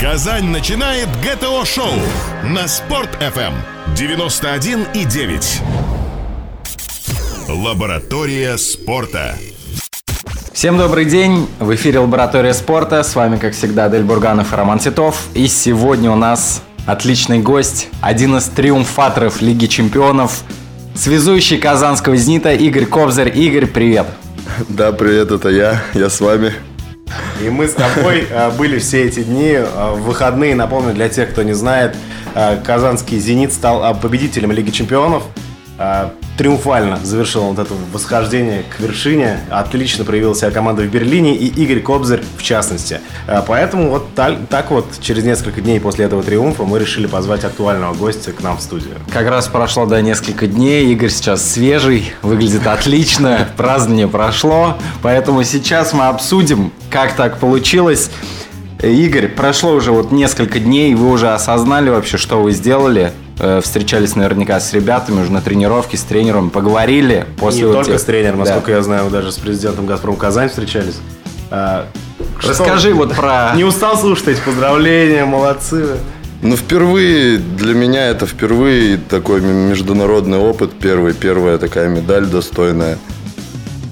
Казань начинает ГТО-шоу на Спорт-ФМ 91,9. Лаборатория спорта. Всем добрый день! В эфире Лаборатория спорта. С вами, как всегда, Дель Бурганов и Роман Титов. И сегодня у нас отличный гость, один из триумфаторов Лиги Чемпионов, связующий казанского «Зенита» Игорь Кобзарь. Игорь, привет! Да, привет, это я, я с вами. И мы с тобой э, были все эти дни э, в выходные. Напомню, для тех, кто не знает, э, казанский «Зенит» стал победителем Лиги Чемпионов. Триумфально завершил вот это восхождение к вершине. Отлично проявила себя команда в Берлине и Игорь Кобзарь в частности. Поэтому вот так, так вот через несколько дней после этого триумфа мы решили позвать актуального гостя к нам в студию. Как раз прошло, да, несколько дней. Игорь сейчас свежий, выглядит отлично. Празднование прошло. Поэтому сейчас мы обсудим, как так получилось. Игорь, прошло уже вот несколько дней, вы уже осознали вообще, что вы сделали? Э, встречались наверняка с ребятами уже на тренировке, с тренером, поговорили после Не вот только тех... с тренером, да. насколько я знаю, даже с президентом «Газпром Казань» встречались. А, Расскажи что? вот про... Не устал слушать эти поздравления, молодцы. Ну, впервые, для меня это впервые такой международный опыт. Первый, первая такая медаль достойная.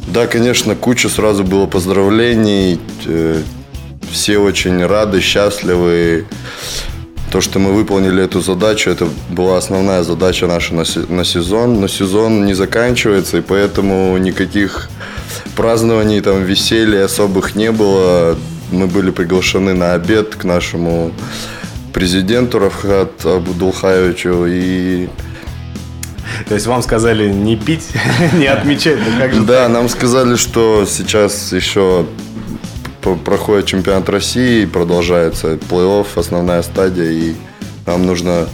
Да, конечно, куча сразу было поздравлений. Э, все очень рады, счастливы. То, что мы выполнили эту задачу, это была основная задача наша на сезон. Но сезон не заканчивается, и поэтому никаких празднований, там, веселья особых не было. Мы были приглашены на обед к нашему президенту Рафхат Абудулхаевичу и то есть вам сказали не пить, не отмечать, ну как же Да, нам сказали, что сейчас еще проходит чемпионат России, продолжается плей-офф, основная стадия, и нам нужно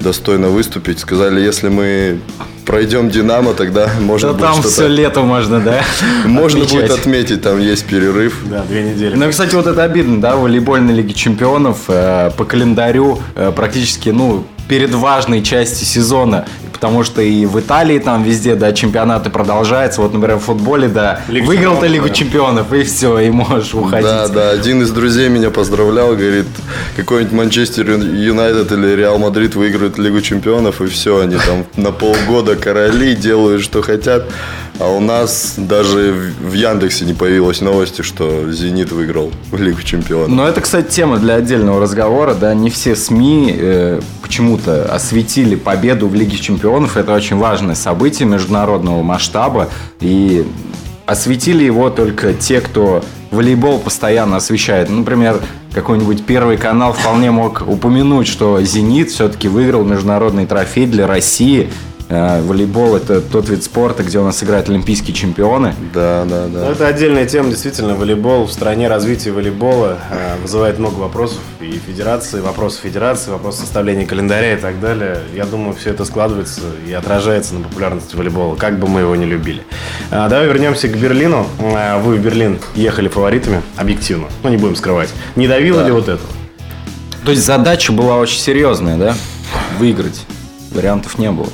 достойно выступить. Сказали, если мы пройдем Динамо, тогда можно да будет там все лето можно, да? Можно будет отметить, там есть перерыв. Да, две недели. Ну, кстати, вот это обидно, да, волейбольной Лиги Чемпионов э, по календарю э, практически, ну, перед важной частью сезона потому что и в Италии там везде, да, чемпионаты продолжаются. Вот, например, в футболе, да, Лига выиграл ты Лигу да. чемпионов, и все, и можешь уходить. Да, да, один из друзей меня поздравлял, говорит, какой-нибудь Манчестер Юнайтед или Реал Мадрид выиграют Лигу чемпионов, и все, они там на полгода короли делают, что хотят. А у нас даже в Яндексе не появилось новости, что Зенит выиграл Лигу чемпионов. Но это, кстати, тема для отдельного разговора, да, не все СМИ э, почему-то осветили победу в Лиге чемпионов. Это очень важное событие международного масштаба. И осветили его только те, кто волейбол постоянно освещает. Например, какой-нибудь первый канал вполне мог упомянуть, что «Зенит» все-таки выиграл международный трофей для России – волейбол это тот вид спорта, где у нас играют олимпийские чемпионы. Да, да, да. Ну, это отдельная тема, действительно. Волейбол в стране развития волейбола э, вызывает много вопросов и федерации, вопросы федерации, вопрос составления календаря и так далее. Я думаю, все это складывается и отражается на популярности волейбола, как бы мы его не любили. А, давай вернемся к Берлину. А, вы в Берлин ехали фаворитами, объективно. Ну, не будем скрывать. Не давило да. ли вот это? То есть задача была очень серьезная, да? Выиграть. Вариантов не было.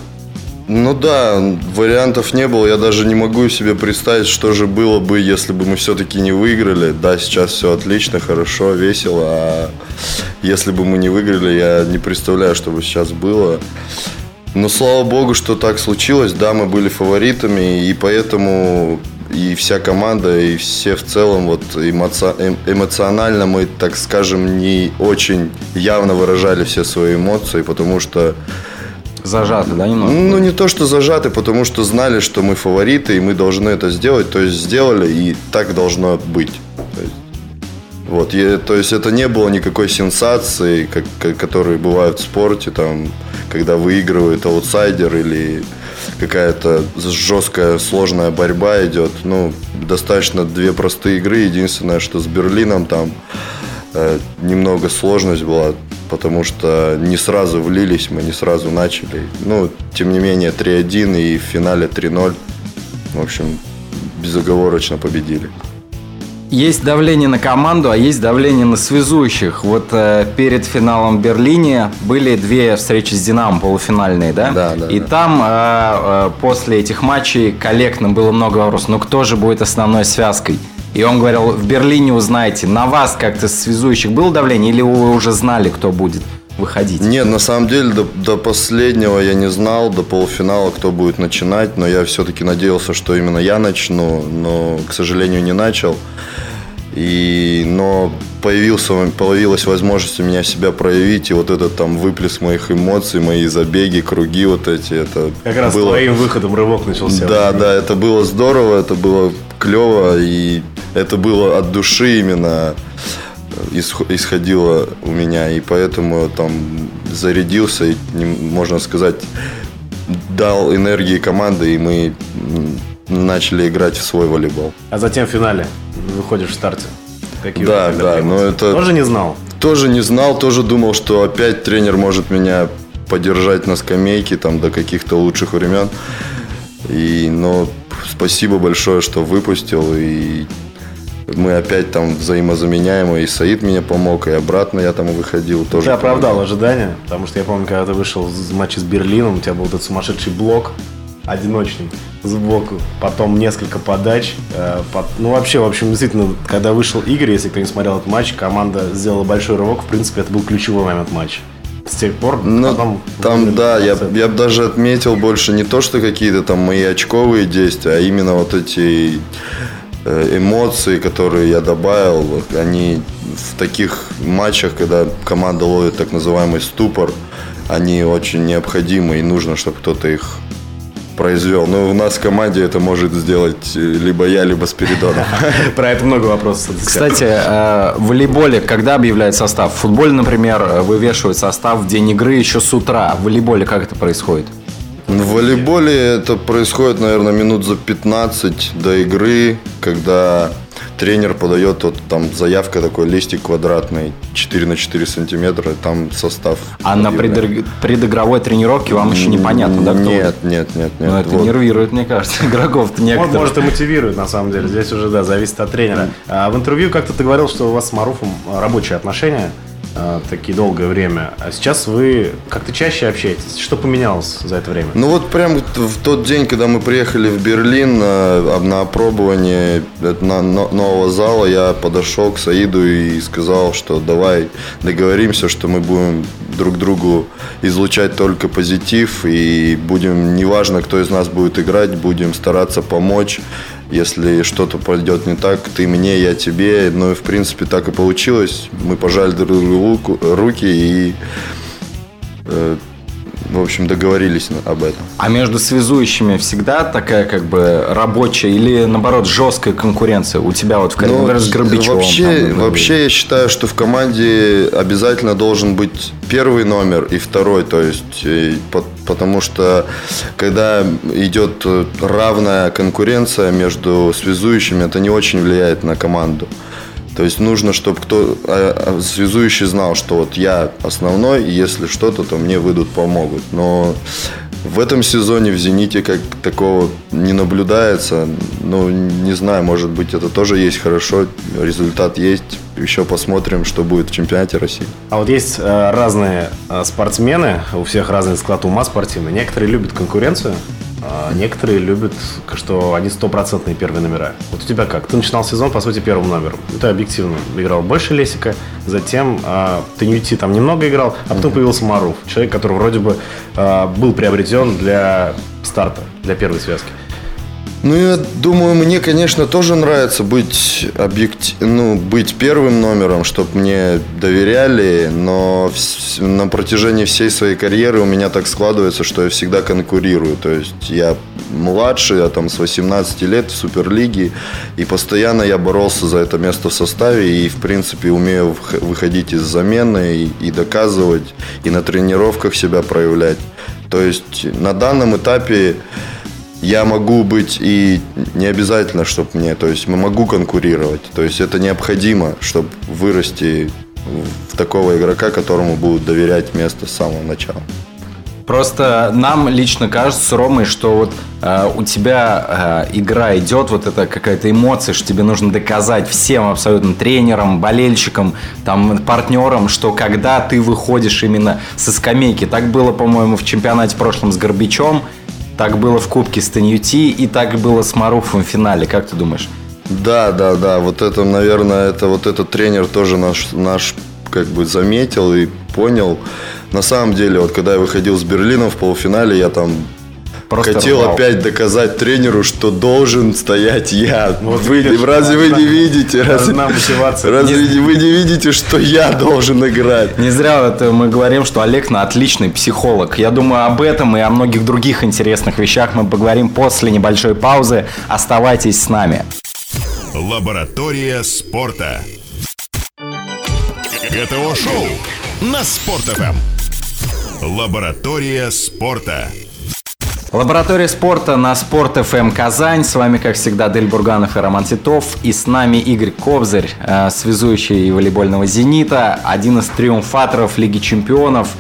Ну да, вариантов не было. Я даже не могу себе представить, что же было бы, если бы мы все-таки не выиграли. Да, сейчас все отлично, хорошо, весело. А если бы мы не выиграли, я не представляю, что бы сейчас было. Но слава богу, что так случилось. Да, мы были фаворитами, и поэтому и вся команда, и все в целом вот эмоци... Эм, эмоционально мы, так скажем, не очень явно выражали все свои эмоции, потому что Зажаты, да, немного? Ну, не то, что зажаты, потому что знали, что мы фавориты, и мы должны это сделать. То есть, сделали, и так должно быть. То есть, вот, и, то есть это не было никакой сенсации, как, как, которые бывают в спорте, там, когда выигрывает аутсайдер или какая-то жесткая, сложная борьба идет. Ну, достаточно две простые игры. Единственное, что с Берлином там немного сложность была потому что не сразу влились, мы не сразу начали. Ну, тем не менее, 3-1 и в финале 3-0. В общем, безоговорочно победили. Есть давление на команду, а есть давление на связующих. Вот э, перед финалом в Берлине были две встречи с Динамо полуфинальные, да? Да, да. И да. там э, э, после этих матчей коллектно было много вопросов. Ну кто же будет основной связкой? И он говорил, в Берлине узнаете, на вас как-то связующих было давление или вы уже знали, кто будет выходить? Нет, на самом деле до, до последнего я не знал, до полуфинала, кто будет начинать, но я все-таки надеялся, что именно я начну, но, к сожалению, не начал. И, но появился, появилась возможность у меня себя проявить, и вот этот там выплеск моих эмоций, мои забеги, круги вот эти, это Как раз было... твоим выходом рывок начался. Да, да, это было здорово, это было клево, и это было от души именно исходило у меня, и поэтому там зарядился, и, можно сказать, дал энергии команды, и мы начали играть в свой волейбол. А затем в финале выходишь в старте. Какие да, да, но это... Тоже не знал? Тоже не знал, тоже думал, что опять тренер может меня поддержать на скамейке там до каких-то лучших времен. И, но спасибо большое, что выпустил. И мы опять там взаимозаменяемы. И Саид меня помог, и обратно я там выходил. Тоже ты оправдал ожидания, потому что я помню, когда ты вышел из матча с Берлином, у тебя был этот сумасшедший блок одиночный сбоку, потом несколько подач. Э, под... Ну, вообще, в общем, действительно, когда вышел Игорь, если кто не смотрел этот матч, команда сделала большой рывок. В принципе, это был ключевой момент матча. С тех пор ну, потом... Там, да, я, я бы даже отметил больше не то, что какие-то там мои очковые действия, а именно вот эти эмоции, которые я добавил, они в таких матчах, когда команда ловит так называемый ступор, они очень необходимы и нужно, чтобы кто-то их произвел. Но у нас в команде это может сделать э, либо я, либо Спиридонов. Про это много вопросов. Кстати, э, в волейболе когда объявляют состав? В футболе, например, вывешивают состав в день игры еще с утра. В волейболе как это происходит? В волейболе это происходит, наверное, минут за 15 до игры, когда тренер подает вот там заявка такой листик квадратный 4 на 4 сантиметра, там состав. А на предыг... предыгровой тренировке вам еще непонятно, да? Кто нет, нет, нет, нет. Ну это вот. нервирует, мне кажется, игроков-то некоторых. Вот, может и мотивирует, на самом деле. Здесь уже, да, зависит от тренера. А в интервью как-то ты говорил, что у вас с Маруфом рабочие отношения. Э, такие долгое время. А сейчас вы как-то чаще общаетесь. Что поменялось за это время? Ну вот прям в тот день, когда мы приехали в Берлин на, на опробование на, нового зала, я подошел к Саиду и сказал, что давай договоримся, что мы будем друг другу излучать только позитив и будем, неважно, кто из нас будет играть, будем стараться помочь если что-то пойдет не так, ты мне, я тебе. Ну и в принципе так и получилось. Мы пожали друг другу руки и э, в общем, договорились об этом. А между связующими всегда такая как бы рабочая или наоборот жесткая конкуренция у тебя вот в команде ну, с Горбачевым? Вообще, там, вообще я считаю, что в команде обязательно должен быть первый номер и второй, то есть э, потому что когда идет равная конкуренция между связующими, это не очень влияет на команду. То есть нужно, чтобы кто а, а, связующий знал, что вот я основной, и если что-то, то мне выйдут, помогут. Но в этом сезоне в «Зените» как такого не наблюдается. Ну, не знаю, может быть, это тоже есть хорошо. Результат есть. Еще посмотрим, что будет в чемпионате России. А вот есть э, разные э, спортсмены, у всех разный склад ума спортивный. Некоторые любят конкуренцию, а некоторые любят, что они стопроцентные первые номера. Вот у тебя как? Ты начинал сезон, по сути, первым номером. Ты объективно играл больше Лесика, затем а, ты не уйти там немного играл, а потом появился Маруф. Человек, который вроде бы а, был приобретен для старта, для первой связки. Ну, я думаю, мне, конечно, тоже нравится быть объектив... ну, быть первым номером, чтобы мне доверяли, но в... на протяжении всей своей карьеры у меня так складывается, что я всегда конкурирую. То есть я младший, я там с 18 лет в Суперлиге, и постоянно я боролся за это место в составе, и, в принципе, умею выходить из замены и, и доказывать, и на тренировках себя проявлять. То есть на данном этапе я могу быть и не обязательно, чтобы мне, то есть мы могу конкурировать, то есть это необходимо, чтобы вырасти в такого игрока, которому будут доверять место с самого начала. Просто нам лично кажется с Ромой, что вот э, у тебя э, игра идет, вот это какая-то эмоция, что тебе нужно доказать всем абсолютно тренерам, болельщикам, там, партнерам, что когда ты выходишь именно со скамейки, так было, по-моему, в чемпионате прошлом с Горбичом, так было в Кубке с Таньюти и так было с Маруфом в финале. Как ты думаешь? Да, да, да. Вот это, наверное, это вот этот тренер тоже наш, наш как бы заметил и понял. На самом деле, вот когда я выходил с Берлином в полуфинале, я там Просто хотел рвал. опять доказать тренеру, что должен стоять я. Вот вы, видишь, разве вы не видите? Разве, разве не... вы не видите, что я должен играть? Не зря вот мы говорим, что Олег на отличный психолог. Я думаю, об этом и о многих других интересных вещах мы поговорим после небольшой паузы. Оставайтесь с нами. Лаборатория спорта. ГТО-шоу на Спорт.ФМ. Лаборатория спорта. Лаборатория спорта на Спорт FM Казань. С вами, как всегда, Дель Бурганов и Роман Титов. И с нами Игорь Кобзарь, э, связующий волейбольного «Зенита», один из триумфаторов Лиги чемпионов,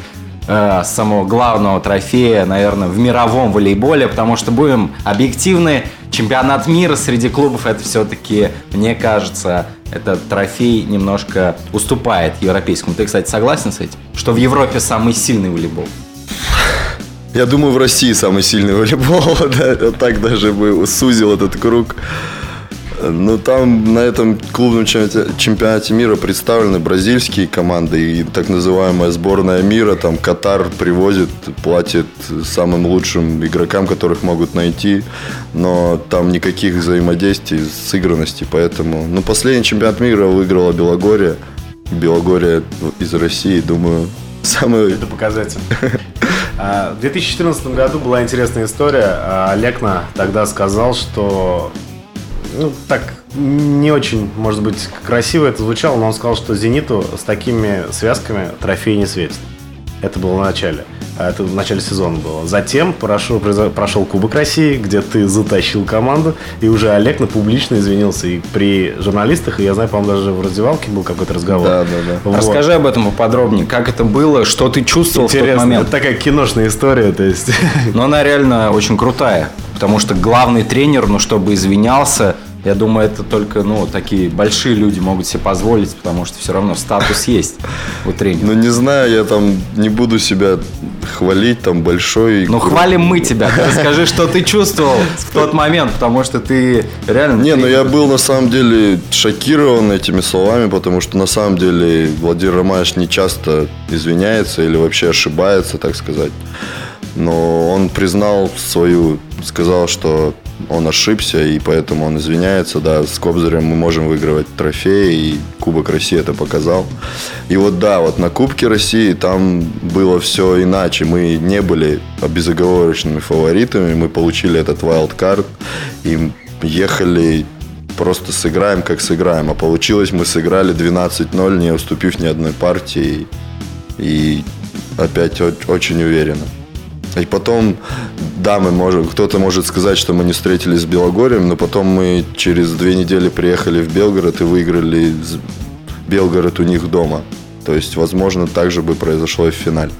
э, самого главного трофея, наверное, в мировом волейболе, потому что будем объективны, чемпионат мира среди клубов это все-таки, мне кажется, этот трофей немножко уступает европейскому. Ты, кстати, согласен с этим? Что в Европе самый сильный волейбол? Я думаю, в России самый сильный волейбол. Да, так даже бы сузил этот круг. Ну, там на этом клубном чемпионате, мира представлены бразильские команды и так называемая сборная мира. Там Катар привозит, платит самым лучшим игрокам, которых могут найти. Но там никаких взаимодействий, сыгранности. Поэтому... Ну, последний чемпионат мира выиграла Белогория. Белогория из России, думаю, самый... Это показатель. А, в 2014 году была интересная история. А, Лекна тогда сказал, что ну, так не очень, может быть, красиво это звучало, но он сказал, что «Зениту» с такими связками трофей не светит. Это было в начале. А это в начале сезона было. Затем прошел, прошел Кубок России, где ты затащил команду, и уже Олег на публично извинился и при журналистах, и я знаю, по-моему, даже в раздевалке был какой-то разговор. Да, да, да. Вот. Расскажи об этом поподробнее. Как это было, что ты чувствовал Интересно, в тот момент? Это такая киношная история, то есть. Но она реально очень крутая, потому что главный тренер, ну, чтобы извинялся, я думаю, это только, ну, такие большие люди могут себе позволить, потому что все равно статус есть у тренера. Ну, не знаю, я там не буду себя хвалить, там, большой. Ну, хвалим мы тебя. расскажи, что ты чувствовал в тот момент, потому что ты реально... Не, ну, я был, на самом деле, шокирован этими словами, потому что, на самом деле, Владимир Романович не часто извиняется или вообще ошибается, так сказать. Но он признал свою, сказал, что он ошибся, и поэтому он извиняется. Да, с Кобзарем мы можем выигрывать трофеи, и Кубок России это показал. И вот да, вот на Кубке России там было все иначе. Мы не были безоговорочными фаворитами, мы получили этот вайлдкарт, и ехали просто сыграем, как сыграем. А получилось, мы сыграли 12-0, не уступив ни одной партии. И опять очень уверенно. И потом, да, мы можем, кто-то может сказать, что мы не встретились с Белогорием, но потом мы через две недели приехали в Белгород и выиграли Белгород у них дома. То есть, возможно, так же бы произошло и в финале.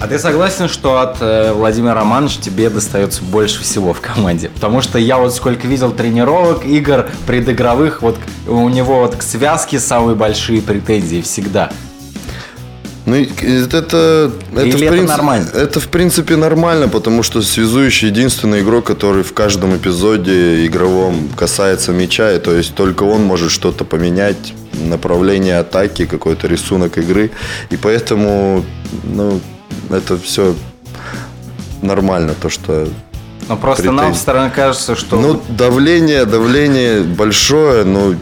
А ты согласен, что от э, Владимира Романовича тебе достается больше всего в команде? Потому что я вот сколько видел тренировок, игр, предыгровых, вот у него вот к связке самые большие претензии всегда. Ну, это, это, Или в принципе, нормально? Это, в принципе, нормально, потому что связующий единственный игрок, который в каждом эпизоде игровом касается мяча, и то есть только он может что-то поменять, направление атаки, какой-то рисунок игры. И поэтому, ну, это все нормально, то, что но просто претензий. нам со стороны кажется, что... Ну, давление, давление большое, но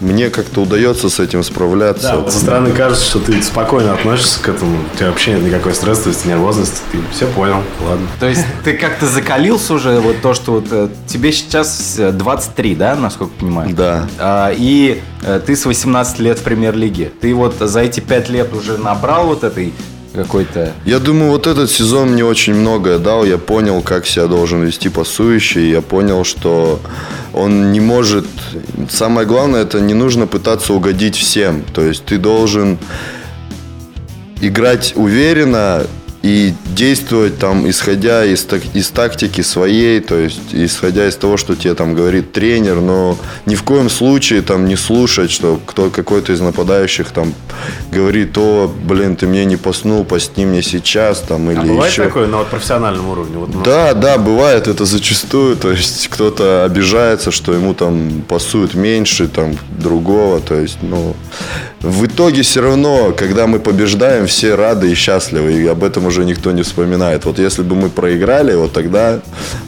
мне как-то удается с этим справляться. Да, вот со стороны кажется, что ты спокойно относишься к этому. У тебя вообще нет никакой стрессовости, нервозности. Ты все понял, ладно. То есть ты как-то закалился уже, вот то, что вот э, тебе сейчас 23, да, насколько понимаю? Да. А, и э, ты с 18 лет в премьер-лиге. Ты вот за эти 5 лет уже набрал вот этой какой-то... Я думаю, вот этот сезон мне очень многое дал. Я понял, как себя должен вести пасующий. Я понял, что он не может... Самое главное, это не нужно пытаться угодить всем. То есть ты должен играть уверенно, и действовать там, исходя из, так- из тактики своей, то есть исходя из того, что тебе там говорит тренер, но ни в коем случае там не слушать, что кто какой-то из нападающих там говорит, о, блин, ты мне не поснул, посни мне сейчас, там, или А бывает еще. такое на вот профессиональном уровне? Вот, ну, Да, да, бывает это зачастую. То есть кто-то обижается, что ему там пасуют меньше, там другого. То есть, ну, в итоге все равно, когда мы побеждаем, все рады и счастливы, и об этом уже никто не вспоминает. Вот если бы мы проиграли, вот тогда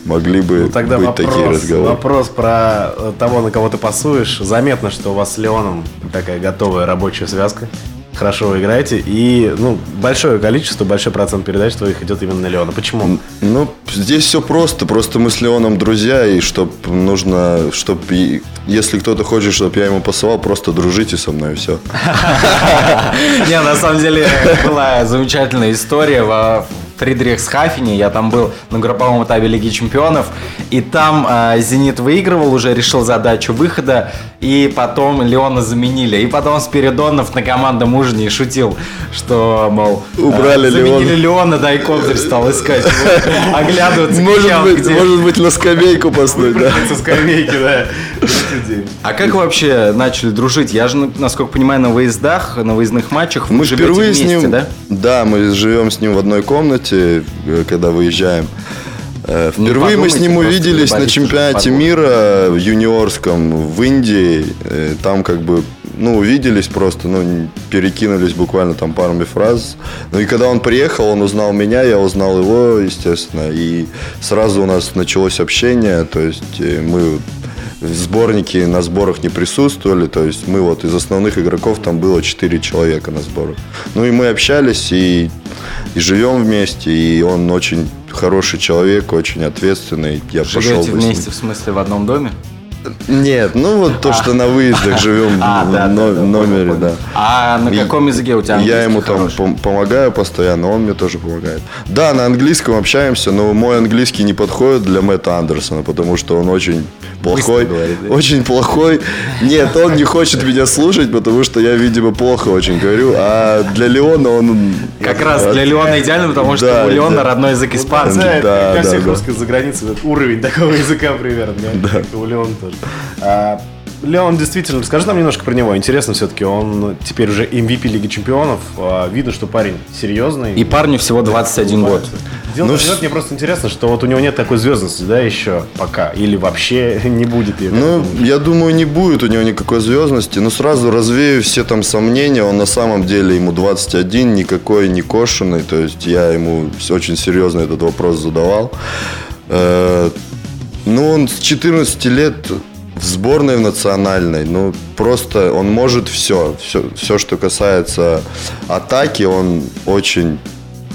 могли бы Ну, тогда быть вопрос, такие разговоры. вопрос про э, того, на кого ты пасуешь. Заметно, что у вас с Леоном такая готовая рабочая связка. Хорошо вы играете. И ну, большое количество, большой процент передач твоих идет именно на Леона. Почему? Ну, здесь все просто. Просто мы с Леоном друзья, и чтоб нужно, чтоб и- если кто-то хочет, чтобы я ему пасовал, просто дружите со мной, и все. Не, на самом деле была замечательная история во Фридрихсхафене. Я там был на групповом этапе Лиги Чемпионов. И там э, Зенит выигрывал, уже решил задачу выхода. И потом Леона заменили. И потом Спиридонов на командном ужине шутил, что, мол, э, Убрали заменили Леона, да и Кобзарь стал искать. Оглядываться, Может быть, может быть, на скамейку поставить, да? Со скамейки, да. А как вообще начали дружить? Я же, насколько понимаю, на выездах, на выездных матчах Мы впервые с ним, да? мы живем с ним в одной комнате, э, когда выезжаем. Э, Не Впервые мы с ним увиделись на чемпионате мира в юниорском в Индии. Э, Там как бы, ну, увиделись просто, ну, перекинулись буквально там парами фраз. Ну и когда он приехал, он узнал меня, я узнал его, естественно. И сразу у нас началось общение, то есть э, мы в сборнике на сборах не присутствовали, то есть мы вот из основных игроков там было 4 человека на сборах. Ну и мы общались и, и живем вместе, и он очень хороший человек, очень ответственный. Я пошел Живете ним. вместе, в смысле, в одном доме? Нет, ну вот то, что на выездах живем А, в да, но- да, номере, понял, да. А на каком языке у тебя Я ему там хороший? пом- помогаю постоянно, он мне тоже помогает. Да, на английском общаемся, но мой английский не подходит для Мэтта Андерсона, потому что он очень плохой. говорит, да? Очень плохой. Нет, он не хочет меня слушать, потому что я, видимо, плохо очень говорю. А для Леона он... Как раз для Леона идеально, потому что Да, у Леона да. родной язык испанский. Да, Да, для всех да. русских за границей вот уровень такого языка примерно. Да. У Леона тоже. А, Леон действительно, расскажи нам немножко про него. Интересно все-таки, он теперь уже MVP Лиги Чемпионов. А, Видно, что парень серьезный. И парню всего 21 год. Дело Ну, в мне просто интересно, что вот у него нет такой звездности, да, еще пока. Или вообще не будет ее. Ну, я думаю, не будет у него никакой звездности. Но сразу развею все там сомнения. Он на самом деле ему 21, никакой не кошенный. То есть я ему очень серьезно этот вопрос задавал. Э, Ну, он с 14 лет в сборной в национальной. Ну, просто он может все. Все, все что касается атаки, он очень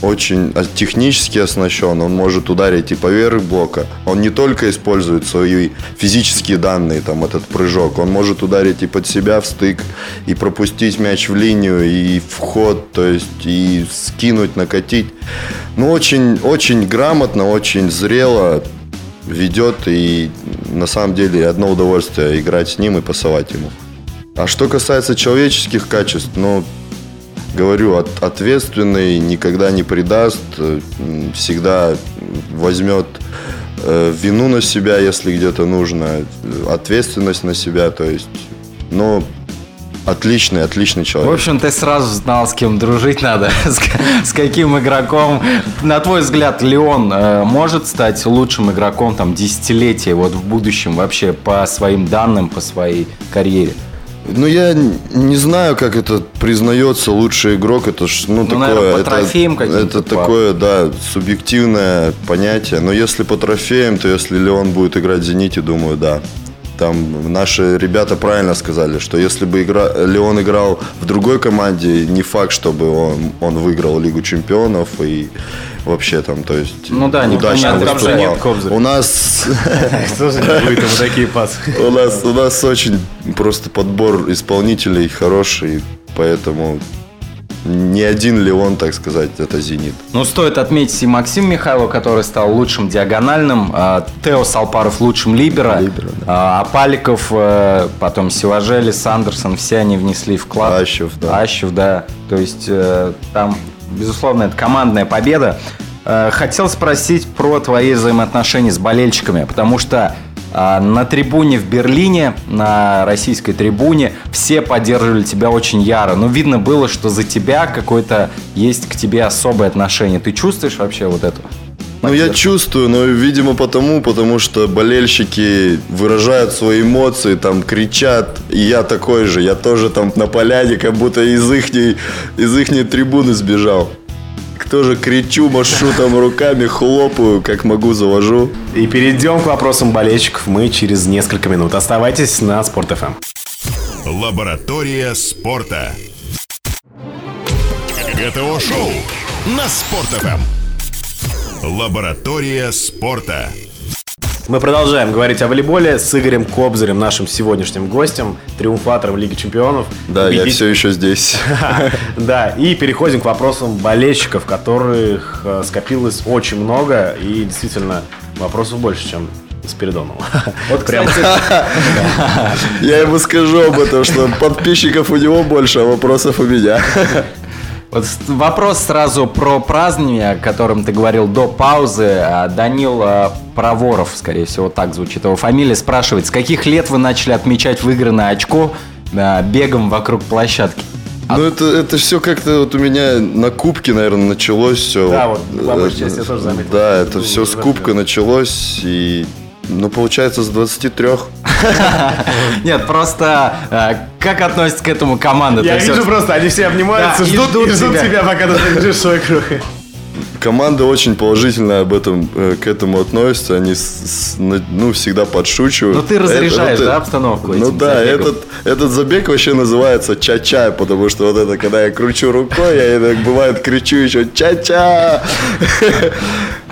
очень технически оснащен, он может ударить и поверх блока. Он не только использует свои физические данные, там этот прыжок, он может ударить и под себя в стык, и пропустить мяч в линию, и в ход, то есть и скинуть, накатить. Ну, очень, очень грамотно, очень зрело ведет, и на самом деле одно удовольствие играть с ним и пасовать ему. А что касается человеческих качеств, ну, говорю, от- ответственный, никогда не предаст, э, всегда возьмет э, вину на себя, если где-то нужно, ответственность на себя, то есть, ну, отличный, отличный В человек. общем, ты сразу знал, с кем дружить надо, с, с каким игроком. На твой взгляд, Леон э, может стать лучшим игроком там десятилетия вот в будущем вообще по своим данным, по своей карьере? Ну, я не знаю, как это признается лучший игрок. Это ж, ну, такое. наверное, по это, трофеям каким-то, Это по- такое, да, субъективное понятие. Но если по трофеям, то если Леон будет играть в Зените, думаю, да. Там наши ребята правильно сказали, что если бы игра... Леон играл в другой команде, не факт, чтобы он, он выиграл Лигу Чемпионов и вообще там, то есть Ну да, удачно непонятно, там же нет Кобзаря. У нас не такие пасы? у нас, у нас очень просто подбор исполнителей хороший, поэтому не один ли он, так сказать, это «Зенит». Ну, стоит отметить и Максим Михайлов, который стал лучшим диагональным, а, Тео Салпаров лучшим либера, Либеро, а Паликов, э, потом Сиважели, Сандерсон, все они внесли вклад. Ащев, да. Ащев, да. То есть э, там, безусловно, это командная победа. Э, Хотел спросить про твои взаимоотношения с болельщиками, потому что а, на трибуне в Берлине, на российской трибуне, все поддерживали тебя очень яро. Но видно было, что за тебя какое-то есть к тебе особое отношение. Ты чувствуешь вообще вот это? Ну, я чувствую, но, видимо, потому, потому что болельщики выражают свои эмоции, там, кричат, и я такой же, я тоже там на поляне, как будто из ихней, из ихней трибуны сбежал. Тоже кричу, машу там руками, хлопаю, как могу, завожу. И перейдем к вопросам болельщиков мы через несколько минут. Оставайтесь на Спорт ФМ. Лаборатория спорта. ГТО-шоу на Спорт.ФМ. Лаборатория спорта. Мы продолжаем говорить о волейболе с Игорем Кобзарем, нашим сегодняшним гостем, триумфатором Лиги Чемпионов. Да, я Победитель- все еще здесь. Да, и переходим к вопросам болельщиков, которых э, скопилось очень много, и действительно вопросов больше, чем Спиридонова. Вот, кстати, Я ему скажу об этом, что подписчиков у него больше, а вопросов у меня. Вот вопрос сразу про празднование, о котором ты говорил до паузы. А, Данил а, Проворов, скорее всего, так звучит его фамилия, спрашивает, с каких лет вы начали отмечать выигранное очко а, бегом вокруг площадки? Ну, это, это все как-то вот у меня на кубке, наверное, началось все. Да, вот, по большей части я тоже заметил. Да, это все с кубка началось, и, ну, получается, с 23. Нет, просто а, как относится к этому команда? Я вижу просто, они все обнимаются, ждут, тебя. пока ты забежишь в свой круг. Команда очень положительно об этом, э, к этому относится. Они, с- с- на- ну, всегда подшучивают. Ну, ты разряжаешь, Это- да, обстановку Ну да, забегом? этот, этот забег вообще называется ча-ча, потому что вот это, когда я кручу рукой, я иногда, бывает кричу еще ча-ча.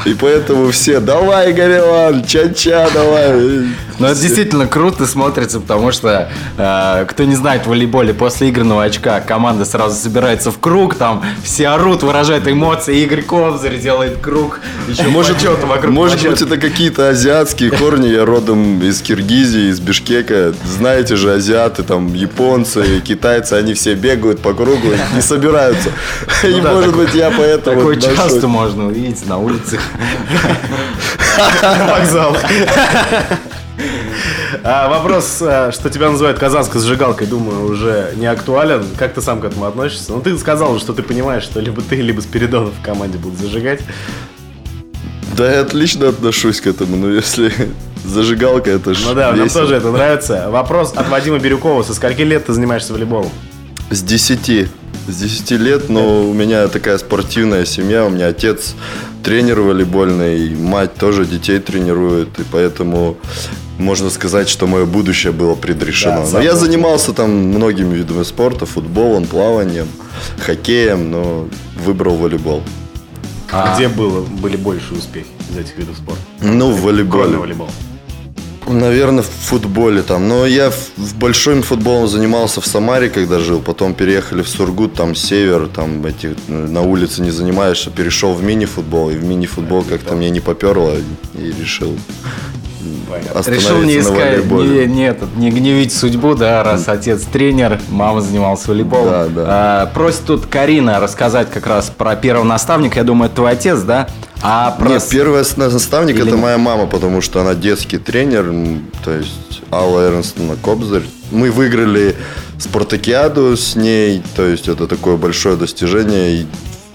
И поэтому все, давай, Игорь Иван, ча-ча, давай. Ну, это действительно круто смотрится, потому что, э, кто не знает в волейболе, после игранного очка команда сразу собирается в круг, там все орут, выражают эмоции, Игорь Кобзарь делает круг, еще Может, вокруг может быть, площадки. это какие-то азиатские корни. Я родом из Киргизии, из Бишкека. Знаете же, азиаты, там, японцы, китайцы, они все бегают по кругу и собираются. И, да, может быть, я поэтому... Такое нашел- часто можно увидеть на улицах. Вокзал. А, вопрос, а, что тебя называют казанской зажигалкой, думаю, уже не актуален. Как ты сам к этому относишься? Ну, ты сказал что ты понимаешь, что либо ты, либо Спиридонов в команде будут зажигать. Да, я отлично отношусь к этому, но если зажигалка, это же Ну да, нам тоже это нравится. Вопрос от Вадима Бирюкова. Со скольки лет ты занимаешься волейболом? С 10. С 10 лет, но у меня такая спортивная семья. У меня отец тренер волейбольный, мать тоже детей тренирует. И поэтому можно сказать, что мое будущее было предрешено. Да, но я занимался там многими видами спорта, футболом, плаванием, хоккеем, но выбрал волейбол. А. Где было, были большие успехи из этих видов спорта? Ну, в волейболе. волейбола. Наверное, в футболе там. Но я в, большим футболом занимался в Самаре, когда жил. Потом переехали в Сургут, там север, там эти э, на улице не занимаешься. Перешел в мини-футбол. И в мини-футбол как-то мне не поперло. И решил Понятно. Решил не искать, не, не, этот, не гневить судьбу, да, раз отец тренер, мама занималась волейболом. Да, да. А, просит тут Карина рассказать как раз про первого наставника. Я думаю, это твой отец, да? А про... Нет, первый наставник Или это моя мама, потому что она детский тренер, то есть Алла Эрнстовна Кобзарь. Мы выиграли спартакиаду с ней, то есть это такое большое достижение. И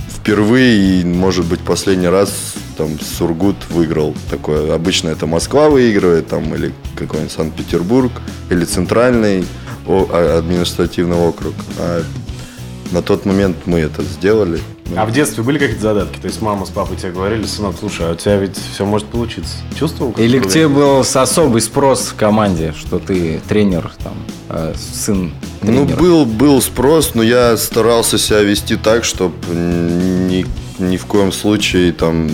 впервые и, может быть, последний раз там Сургут выиграл такое. Обычно это Москва выигрывает, там, или какой-нибудь Санкт-Петербург, или Центральный о- а- административный округ. А на тот момент мы это сделали. А в детстве были какие-то задатки? То есть мама с папой тебе говорили, сынок, слушай, а у тебя ведь все может получиться. Чувствовал? Или к тебе был с особый спрос в команде, что ты тренер, там, э, сын Ну, тренера? был, был спрос, но я старался себя вести так, чтобы ни, ни в коем случае там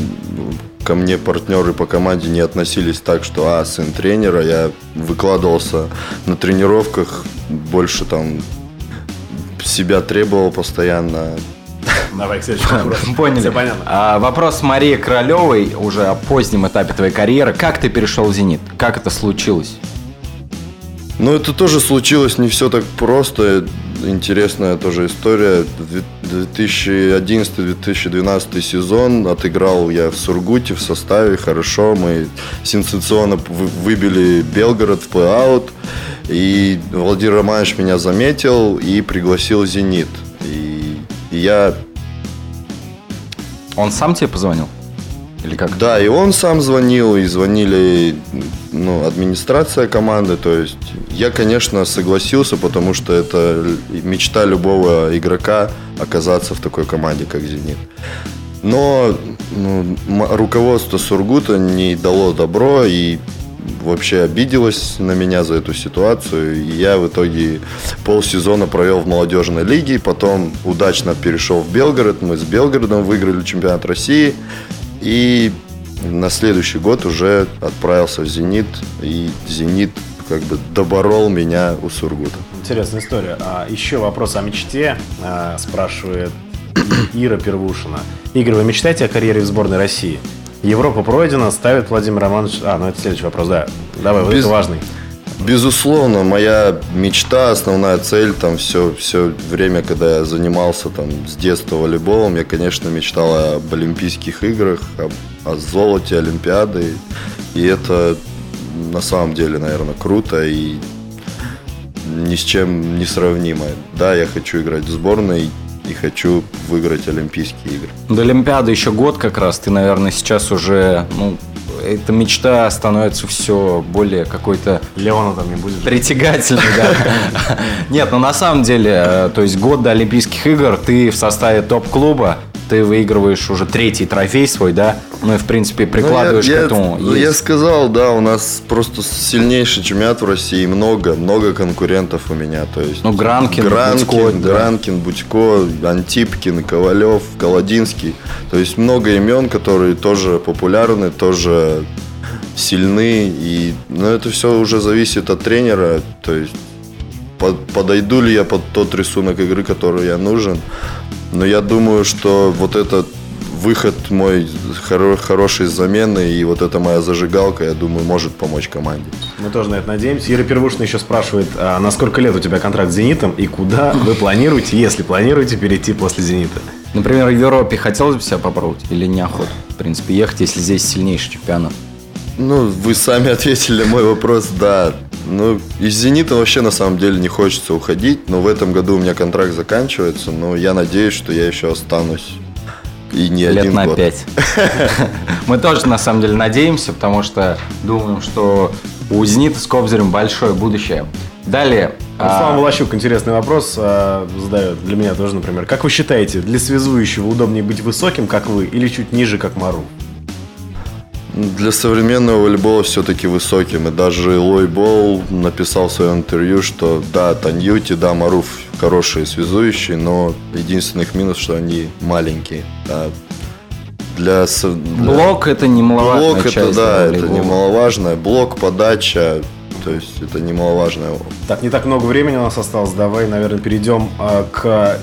ко мне партнеры по команде не относились так, что а, сын тренера, я выкладывался на тренировках больше там себя требовал постоянно. Давай к следующему вопросу. Поняли. Все понятно. А, вопрос Марии Королевой уже о позднем этапе твоей карьеры. Как ты перешел в «Зенит»? Как это случилось? Ну, это тоже случилось не все так просто. Интересная тоже история. 2011-2012 сезон отыграл я в Сургуте в составе хорошо. Мы сенсационно вы- выбили Белгород в плей-аут. И Владимир Романович меня заметил и пригласил «Зенит». И я Он сам тебе позвонил? Или как? Да, и он сам звонил, и звонили ну, администрация команды. То есть я, конечно, согласился, потому что это мечта любого игрока оказаться в такой команде, как «Зенит». Но ну, руководство Сургута не дало добро и вообще обиделось на меня за эту ситуацию. И я в итоге полсезона провел в молодежной лиге, потом удачно перешел в Белгород. Мы с Белгородом выиграли чемпионат России. И на следующий год уже отправился в «Зенит». И «Зенит» как бы доборол меня у Сургута. Интересная история. А еще вопрос о мечте а, спрашивает Ира Первушина. Игорь, вы мечтаете о карьере в сборной России? Европа пройдена, ставит Владимир Романович... А, ну это следующий вопрос, да. Давай, вот Без- это важный. Безусловно, моя мечта, основная цель, там все, все время, когда я занимался там с детства волейболом, я, конечно, мечтал об Олимпийских играх, об- о золоте Олимпиады. И это на самом деле, наверное, круто и ни с чем не сравнимо. Да, я хочу играть в сборной и хочу выиграть Олимпийские игры. До Олимпиады еще год как раз. Ты, наверное, сейчас уже... Ну, эта мечта становится все более какой-то Леона там не будет. притягательный, да. Нет, ну на самом деле, э, то есть год до Олимпийских игр ты в составе топ-клуба, ты выигрываешь уже третий трофей свой, да? Ну и, в принципе, прикладываешь Ну, я, к этому. Я, я Есть. сказал, да, у нас просто сильнейший чемпионат в России, много, много конкурентов у меня. То есть Ну, Гранкин, Гранкин, Будько, да. Гранкин, Будько, Антипкин, Ковалев, Колодинский. То есть много имен, которые тоже популярны, тоже сильны. И, но это все уже зависит от тренера. То есть подойду ли я под тот рисунок игры, который я нужен. Но я думаю, что вот этот выход мой хоро- хорошей замены и вот эта моя зажигалка, я думаю, может помочь команде. Мы тоже на это надеемся. Ира Первушина еще спрашивает, а на сколько лет у тебя контракт с «Зенитом» и куда вы планируете, если планируете, перейти после «Зенита»? Например, в Европе хотелось бы себя попробовать или неохота? В принципе, ехать, если здесь сильнейший чемпионат. Ну, вы сами ответили на мой вопрос, да. Ну, из «Зенита» вообще на самом деле не хочется уходить, но в этом году у меня контракт заканчивается, но я надеюсь, что я еще останусь и не Лет один на год. пять. Мы тоже, на самом деле, надеемся, потому что думаем, что у «Зенита» с Кобзарем большое будущее. Далее. Руслан а, Волощук интересный вопрос а, задает для меня тоже, например. Как вы считаете, для связующего удобнее быть высоким, как вы, или чуть ниже, как Мару? Для современного волейбола все-таки высоким. И даже Лой Бол написал в своем интервью, что да, Таньюти, да, Маруф хорошие связующие, но единственный их минус, что они маленькие. А для, для- Блок это немаловажная блок это часть да, это волейбола. немаловажно. Блок, подача, то есть это немаловажно. Так, не так много времени у нас осталось. Давай, наверное, перейдем а, к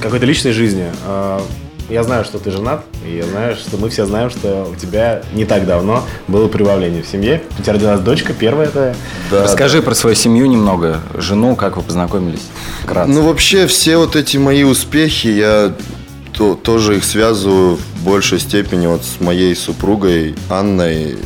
какой-то личной жизни. А, я знаю, что ты женат, и я знаю, что мы все знаем, что у тебя не так давно было прибавление в семье. У тебя родилась дочка, первая твоя. Да, Расскажи про свою семью немного, жену, как вы познакомились. Вкратце. Ну, вообще, все вот эти мои успехи, я то- тоже их связываю в большей степени вот с моей супругой Анной.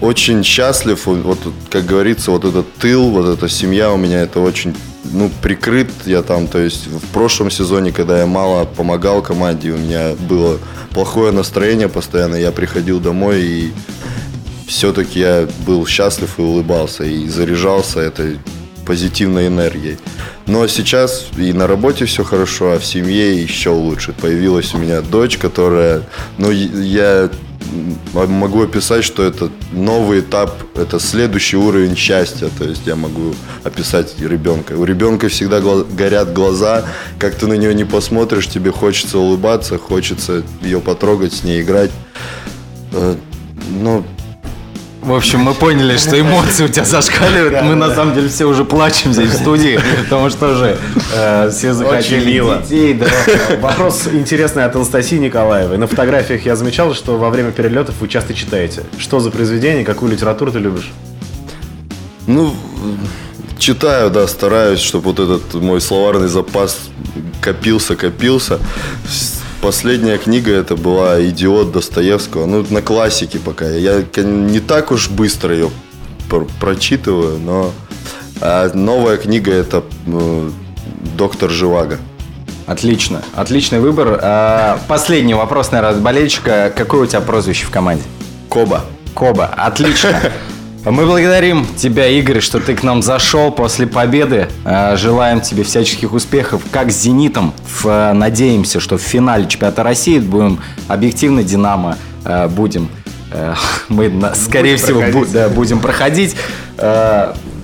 Очень счастлив, вот, как говорится, вот этот тыл, вот эта семья у меня, это очень, ну, прикрыт я там, то есть в прошлом сезоне, когда я мало помогал команде, у меня было плохое настроение постоянно, я приходил домой и все-таки я был счастлив и улыбался, и заряжался этой позитивной энергией. Но сейчас и на работе все хорошо, а в семье еще лучше. Появилась у меня дочь, которая, ну, я могу описать, что это новый этап, это следующий уровень счастья. То есть я могу описать ребенка. У ребенка всегда гла- горят глаза, как ты на нее не посмотришь, тебе хочется улыбаться, хочется ее потрогать, с ней играть. Э, Ну, В общем, мы поняли, что эмоции у тебя зашкаливают. Мы на самом деле все уже плачем здесь в студии, потому что уже э, все захотели Очень мило. детей. Да. Вопрос интересный от Анастасии Николаевой. На фотографиях я замечал, что во время перелетов вы часто читаете. Что за произведение, какую литературу ты любишь? Ну, читаю, да, стараюсь, чтобы вот этот мой словарный запас копился, копился. Последняя книга это была «Идиот» Достоевского. Ну, на классике пока. Я не так уж быстро ее пр- прочитываю, но а новая книга это э, «Доктор Живаго». Отлично, отличный выбор. А, Последний вопрос, наверное, от болельщика. Какое у тебя прозвище в команде? Коба. Коба, отлично. Мы благодарим тебя, Игорь, что ты к нам зашел после победы. Э, Желаем тебе всяческих успехов, как с «Зенитом». Э, Надеемся, что в финале чемпионата России будем объективно «Динамо» э, будем. э, Мы, скорее всего, бу- проходить. да, будем проходить.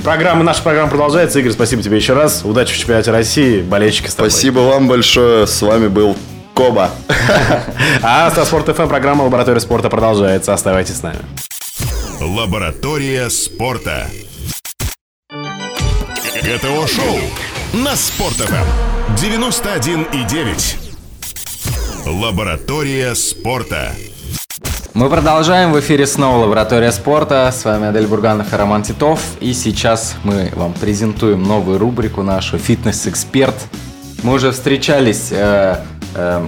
Программа, наша программа продолжается. Игорь, спасибо тебе еще раз. Удачи в чемпионате России. Болельщики с тобой. Спасибо вам большое. С вами был Коба. А Автоспорт ФМ программа «Лаборатория спорта» продолжается. Оставайтесь с нами. Лаборатория спорта. ГТО-шоу на Спорт.ФМ 91,9. Лаборатория спорта. Мы продолжаем в эфире снова «Лаборатория спорта». С вами Адель Бурганов и Роман Титов. И сейчас мы вам презентуем новую рубрику нашу «Фитнес-эксперт». Мы уже встречались э, э,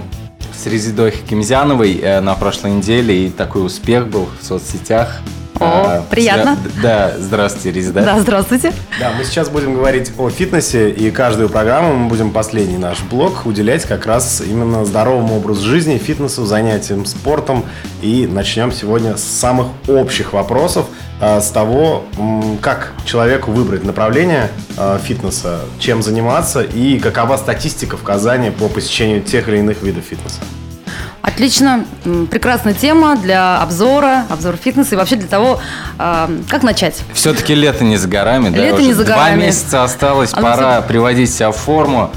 с Резидой Хакимзяновой э, на прошлой неделе, и такой успех был в соцсетях. О, Э, приятно. свя- Да, здравствуйте, Резида. Да, здравствуйте. Да, мы сейчас будем говорить о фитнесе, и каждую программу мы будем последний наш блок уделять как раз именно здоровому образу жизни, фитнесу, занятиям спортом. И начнем сегодня с самых общих вопросов, а, с того, как человеку выбрать направление а, фитнеса, чем заниматься и какова статистика в Казани по посещению тех или иных видов фитнеса. Отлично. Прекрасная тема для обзора, обзора фитнеса и вообще для того, а, как начать. Все-таки лето не за горами, да? Лето Уже не за Два горами. месяца осталось, А пора приводить себя в форму.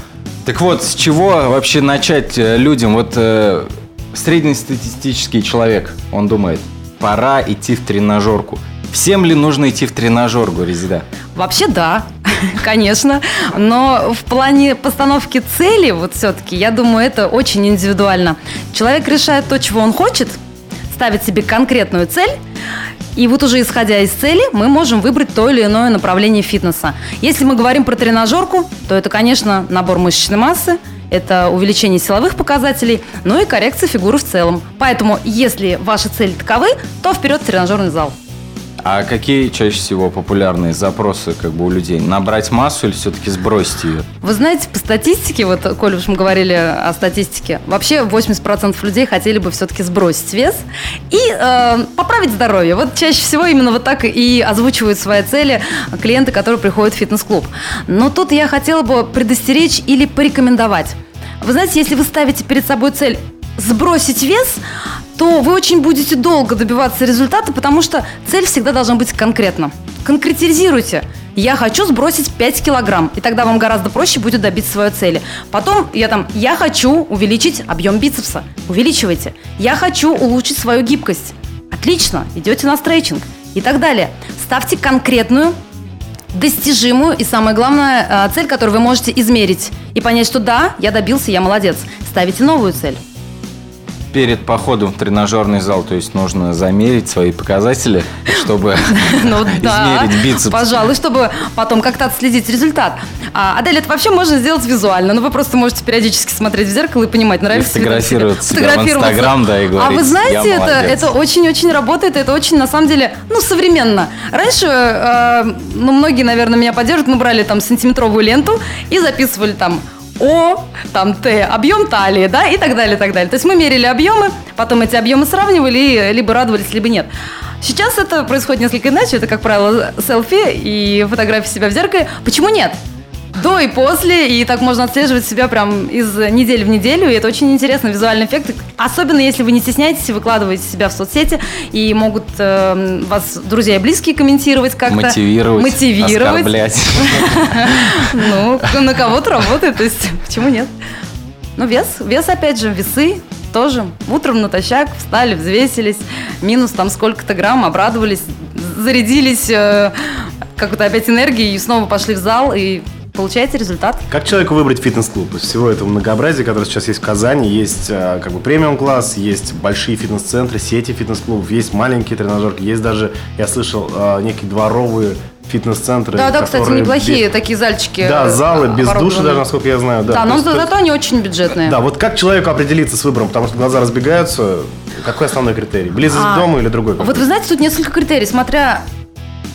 Так вот, с чего вообще начать э, людям? Вот э, среднестатистический человек, он думает, пора идти в тренажерку. Всем ли нужно идти в тренажерку, Резида? Вообще да, конечно, но в плане постановки цели, вот все-таки, я думаю, это очень индивидуально. Человек решает то, чего он хочет, ставит себе конкретную цель, и вот уже исходя из цели, мы можем выбрать то или иное направление фитнеса. Если мы говорим про тренажерку, то это, конечно, набор мышечной массы, это увеличение силовых показателей, ну и коррекция фигуры в целом. Поэтому, если ваши цели таковы, то вперед в тренажерный зал. А какие чаще всего популярные запросы как бы у людей? Набрать массу или все-таки сбросить ее? Вы знаете, по статистике, вот, коль уж мы говорили о статистике, вообще 80% людей хотели бы все-таки сбросить вес и э, поправить здоровье. Вот чаще всего именно вот так и озвучивают свои цели клиенты, которые приходят в фитнес-клуб. Но тут я хотела бы предостеречь или порекомендовать. Вы знаете, если вы ставите перед собой цель сбросить вес, то вы очень будете долго добиваться результата, потому что цель всегда должна быть конкретна. Конкретизируйте. Я хочу сбросить 5 килограмм, и тогда вам гораздо проще будет добиться своей цели. Потом я там, я хочу увеличить объем бицепса. Увеличивайте. Я хочу улучшить свою гибкость. Отлично, идете на стрейчинг и так далее. Ставьте конкретную достижимую и самое главное э, цель, которую вы можете измерить и понять, что да, я добился, я молодец. Ставите новую цель. Перед походом в тренажерный зал, то есть нужно замерить свои показатели, чтобы Ну измерить бицепс. пожалуй, чтобы потом как-то отследить результат. А, Адель, это вообще можно сделать визуально. Ну, вы просто можете периодически смотреть в зеркало и понимать, нравится ли вам себе. фотографировать себя в Инстаграм, да, и А говорить, вы знаете, «Я это, молодец». это очень-очень работает, это очень, на самом деле, ну, современно. Раньше, э, ну, многие, наверное, меня поддержат, мы брали там сантиметровую ленту и записывали там о, там Т, объем талии, да, и так далее, и так далее. То есть мы мерили объемы, потом эти объемы сравнивали и либо радовались, либо нет. Сейчас это происходит несколько иначе. Это, как правило, селфи и фотографии себя в зеркале. Почему нет? До и после, и так можно отслеживать себя прям из недели в неделю, и это очень интересный визуальный эффект. Особенно если вы не стесняетесь выкладываете себя в соцсети, и могут э, вас друзья и близкие комментировать как-то. Мотивировать, Мотивировать. оскорблять. Ну, на кого-то работает, то есть почему нет? Ну, вес, вес, опять же, весы тоже. Утром натощак встали, взвесились, минус там сколько-то грамм, обрадовались, зарядились э, как-то опять энергией и снова пошли в зал и получаете результат. Как человеку выбрать фитнес-клуб? Из всего этого многообразия, которое сейчас есть в Казани, есть э, как бы премиум-класс, есть большие фитнес-центры, сети фитнес-клубов, есть маленькие тренажерки, есть даже, я слышал, э, некие дворовые фитнес-центры. Да, да, кстати, неплохие без- такие зальчики. Да, э, залы без души даже, насколько я знаю. Да, Да, но есть- то есть- зато они очень бюджетные. Да, вот как человеку определиться с выбором, потому что глаза разбегаются, какой основной критерий? Близость А, к дому или другой? Вот вы знаете, тут несколько критерий, смотря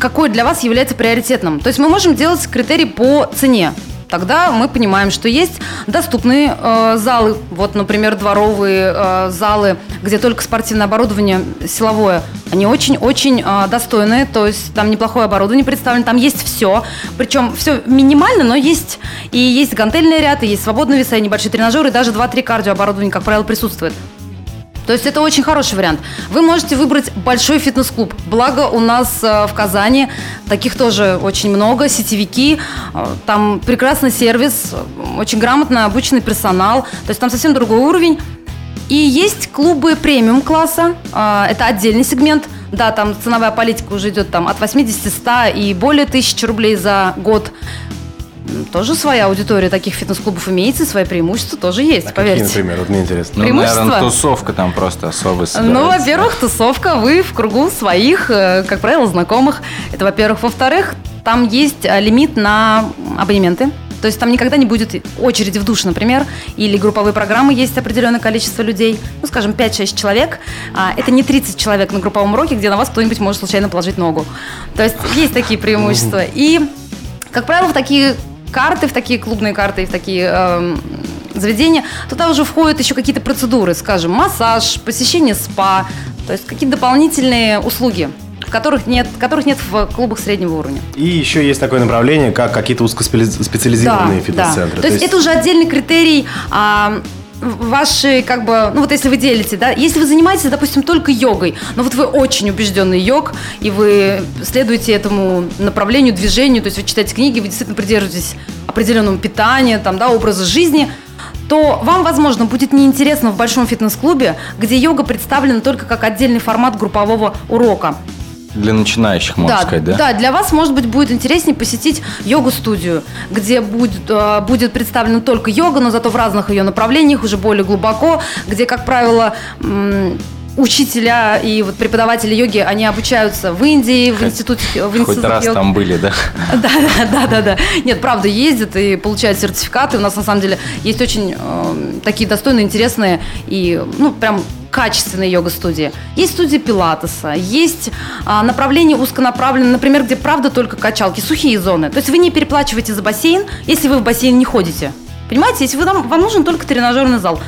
какой для вас является приоритетным. То есть мы можем делать критерий по цене. Тогда мы понимаем, что есть доступные э, залы, вот, например, дворовые э, залы, где только спортивное оборудование силовое. Они очень-очень э, достойные, то есть там неплохое оборудование представлено, там есть все. Причем все минимально, но есть и есть гантельный ряд, и есть свободные веса, и небольшие тренажеры, и даже 2-3 кардиооборудования, как правило, присутствует. То есть это очень хороший вариант. Вы можете выбрать большой фитнес-клуб. Благо у нас э, в Казани таких тоже очень много, сетевики, э, там прекрасный сервис, э, очень грамотно обученный персонал. То есть там совсем другой уровень. И есть клубы премиум-класса, это отдельный сегмент. Да, там ценовая политика уже идет там от 80-100 и более тысячи рублей за год. Тоже своя аудитория таких фитнес-клубов имеется, свои преимущества тоже есть, А какие, поверьте. например? Вот мне интересно. Ну, Преимущество? наверное, тусовка там просто особо Ну, во-первых, тусовка, вы в кругу своих, э, как правило, знакомых. Это, во-первых. Во-вторых, там есть э, лимит на абонементы. То есть там никогда не будет очереди в душ, например, или групповые программы, есть определенное количество людей, ну, скажем, 5-6 человек. А, Это не 30 человек на групповом уроке, где на вас кто-нибудь может случайно положить ногу. То есть есть такие преимущества. И, как правило, в такие карты, в такие клубные карты, в такие эм, заведения, туда уже входят еще какие-то процедуры, скажем, массаж, посещение спа, то есть какие-то дополнительные услуги, которых нет, которых нет в клубах среднего уровня. И еще есть такое направление, как какие-то узкоспециализированные фитнес-центры. То есть это уже отдельный критерий а, ваши, как бы, ну вот если вы делите, да, если вы занимаетесь, допустим, только йогой, но вот вы очень убежденный йог, и вы следуете этому направлению, движению, то есть вы читаете книги, вы действительно придерживаетесь определенного питания, там, да, образа жизни, то вам, возможно, будет неинтересно в большом фитнес-клубе, где йога представлена только как отдельный формат группового урока. Для начинающих, можно сказать, да? Да, для вас, может быть, будет интереснее посетить йогу-студию, где будет, э, будет представлена только йога, но зато в разных ее направлениях, уже более глубоко, где, как правило, м, учителя и вот преподаватели йоги, они обучаются в Индии, в Хоть- институте, в Хоть институте раз йоги. там были, да? Да, да, да, да, да. Нет, правда, ездят и получают сертификаты. У нас на самом деле есть очень э, такие достойные, интересные и, ну, прям качественные йога-студии. Есть студии пилатеса, есть а, направление узконаправленное, например, где правда только качалки, сухие зоны. То есть вы не переплачиваете за бассейн, если вы в бассейн не ходите. Понимаете, если вы, там, вам нужен только тренажерный зал.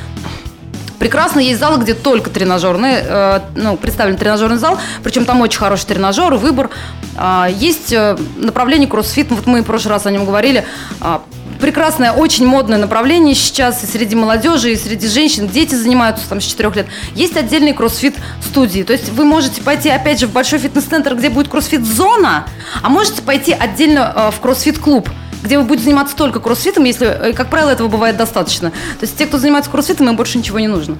Прекрасно есть залы, где только тренажерный, э, ну, представлен тренажерный зал, причем там очень хороший тренажер, выбор. А, есть э, направление кроссфит, вот мы в прошлый раз о нем говорили. А, прекрасное, очень модное направление сейчас и среди молодежи, и среди женщин. Дети занимаются там с 4 лет. Есть отдельные кроссфит-студии. То есть вы можете пойти, опять же, в большой фитнес-центр, где будет кроссфит-зона, а можете пойти отдельно э, в кроссфит-клуб где вы будете заниматься только кроссфитом, если, э, как правило, этого бывает достаточно. То есть те, кто занимается кроссфитом, им больше ничего не нужно.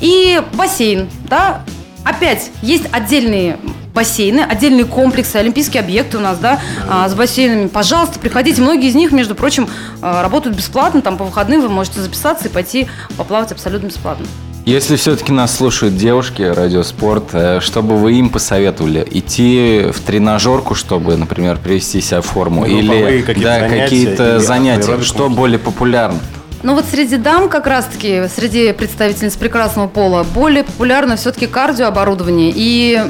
И бассейн, да, опять есть отдельные бассейны, отдельные комплексы, олимпийские объекты у нас, да, а, с бассейнами. Пожалуйста, приходите. Многие из них, между прочим, а, работают бесплатно, там по выходным вы можете записаться и пойти поплавать абсолютно бесплатно. Если все-таки нас слушают девушки, радиоспорт, э, что бы вы им посоветовали? Идти в тренажерку, чтобы, например, привести себя в форму? Групповые Или какие-то да, занятия какие-то или занятия? Что более популярно? Ну вот среди дам, как раз-таки, среди представительниц прекрасного пола, более популярно все-таки кардиооборудование и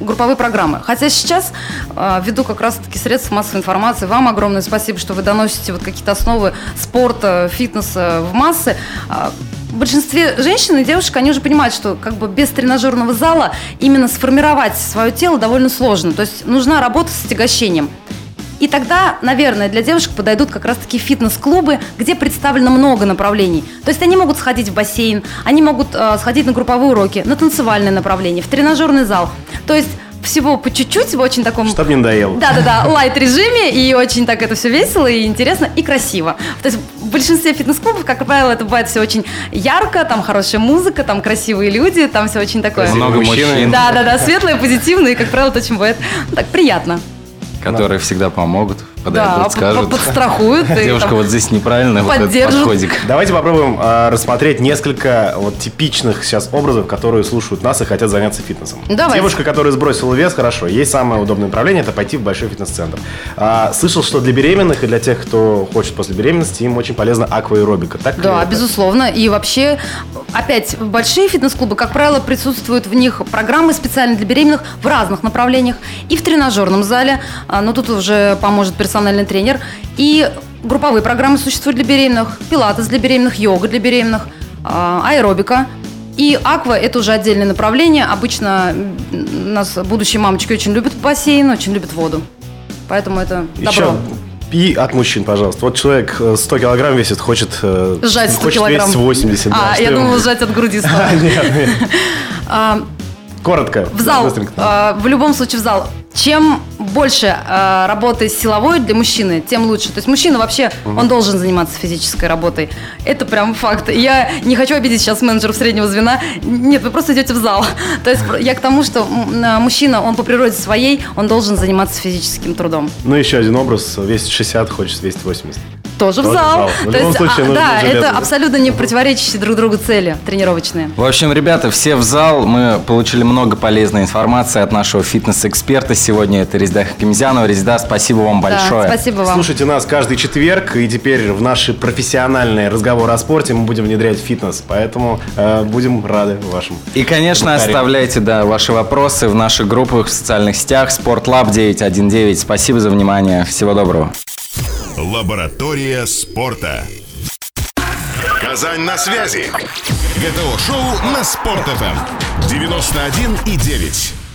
групповые программы. Хотя сейчас, а, ввиду как раз-таки средств массовой информации, вам огромное спасибо, что вы доносите вот какие-то основы спорта, фитнеса в массы. А, В большинстве женщин и девушек, они уже понимают, что как бы без тренажерного зала именно сформировать свое тело довольно сложно. То есть нужна работа с отягощением. И тогда, наверное, для девушек подойдут как раз-таки фитнес-клубы, где представлено много направлений. То есть они могут сходить в бассейн, они могут э, сходить на групповые уроки, на танцевальное направление, в тренажерный зал. То есть всего по чуть-чуть, в очень таком... Чтоб не надоело. Да-да-да, лайт-режиме, и очень так это все весело, и интересно, и красиво. То есть в большинстве фитнес-клубов, как правило, это бывает все очень ярко, там хорошая музыка, там красивые люди, там все очень такое... Много мужчин, Да-да-да, светлое, позитивное, и, как правило, это очень бывает ну, так приятно. Которые всегда помогут, Да, подойдут, скажут. по- подстрахуют. Девушка, вот здесь неправильно, вот этот подходик. Давайте попробуем а, рассмотреть несколько вот типичных сейчас образов, которые слушают нас и хотят заняться фитнесом. Давайте. Девушка, которая сбросила вес, хорошо. Есть самое удобное направление, это пойти в большой фитнес-центр. А, слышал, что для беременных и для тех, кто хочет после беременности, им очень полезна акваэробика. Так Да, безусловно. И вообще, опять, большие фитнес-клубы, как правило, присутствуют в них программы специально для беременных в разных направлениях. И в тренажерном зале, а, но тут уже поможет персональный тренер. И групповые программы существуют для беременных. Пилатес для беременных, йога для беременных, а, аэробика. И аква – это уже отдельное направление. Обычно нас будущие мамочки очень любят бассейн, очень любят воду. Поэтому это добро. Еще и от мужчин, пожалуйста. Вот человек э, 100 килограмм весит, хочет, э, Сжать 100 хочет килограмм. весить 80. да. А, я ему думала, сжать от груди 100. Нет, нет. А, Коротко. В зал. э, в любом случае в зал. Чем больше э, работы силовой для мужчины, тем лучше. То есть мужчина вообще, он должен заниматься физической работой. Это прям факт. Я не хочу обидеть сейчас менеджеров среднего звена. Нет, вы просто идете в зал. То есть я к тому, что мужчина, он по природе своей, он должен заниматься физическим трудом. Ну, еще один образ. Весит 60, хочет весить 80. Тоже, в Тоже в зал. зал. В То любом есть, случае, а, да, это абсолютно не противоречащие друг другу цели тренировочные. В общем, ребята, все в зал. Мы получили много полезной информации от нашего фитнес-эксперта сегодня. Это Резда Хакимзянова. Резда, спасибо вам большое. Да, спасибо вам. Слушайте нас каждый четверг, и теперь в наши профессиональные разговоры о спорте мы будем внедрять фитнес, поэтому э, будем рады вашим. И, конечно, оставляйте да, ваши вопросы в наших группах в социальных сетях. Спортлаб 919. Спасибо за внимание. Всего доброго. Лаборатория спорта. Казань на связи. ГТО-шоу на Спорт-ФМ. 91 и 9.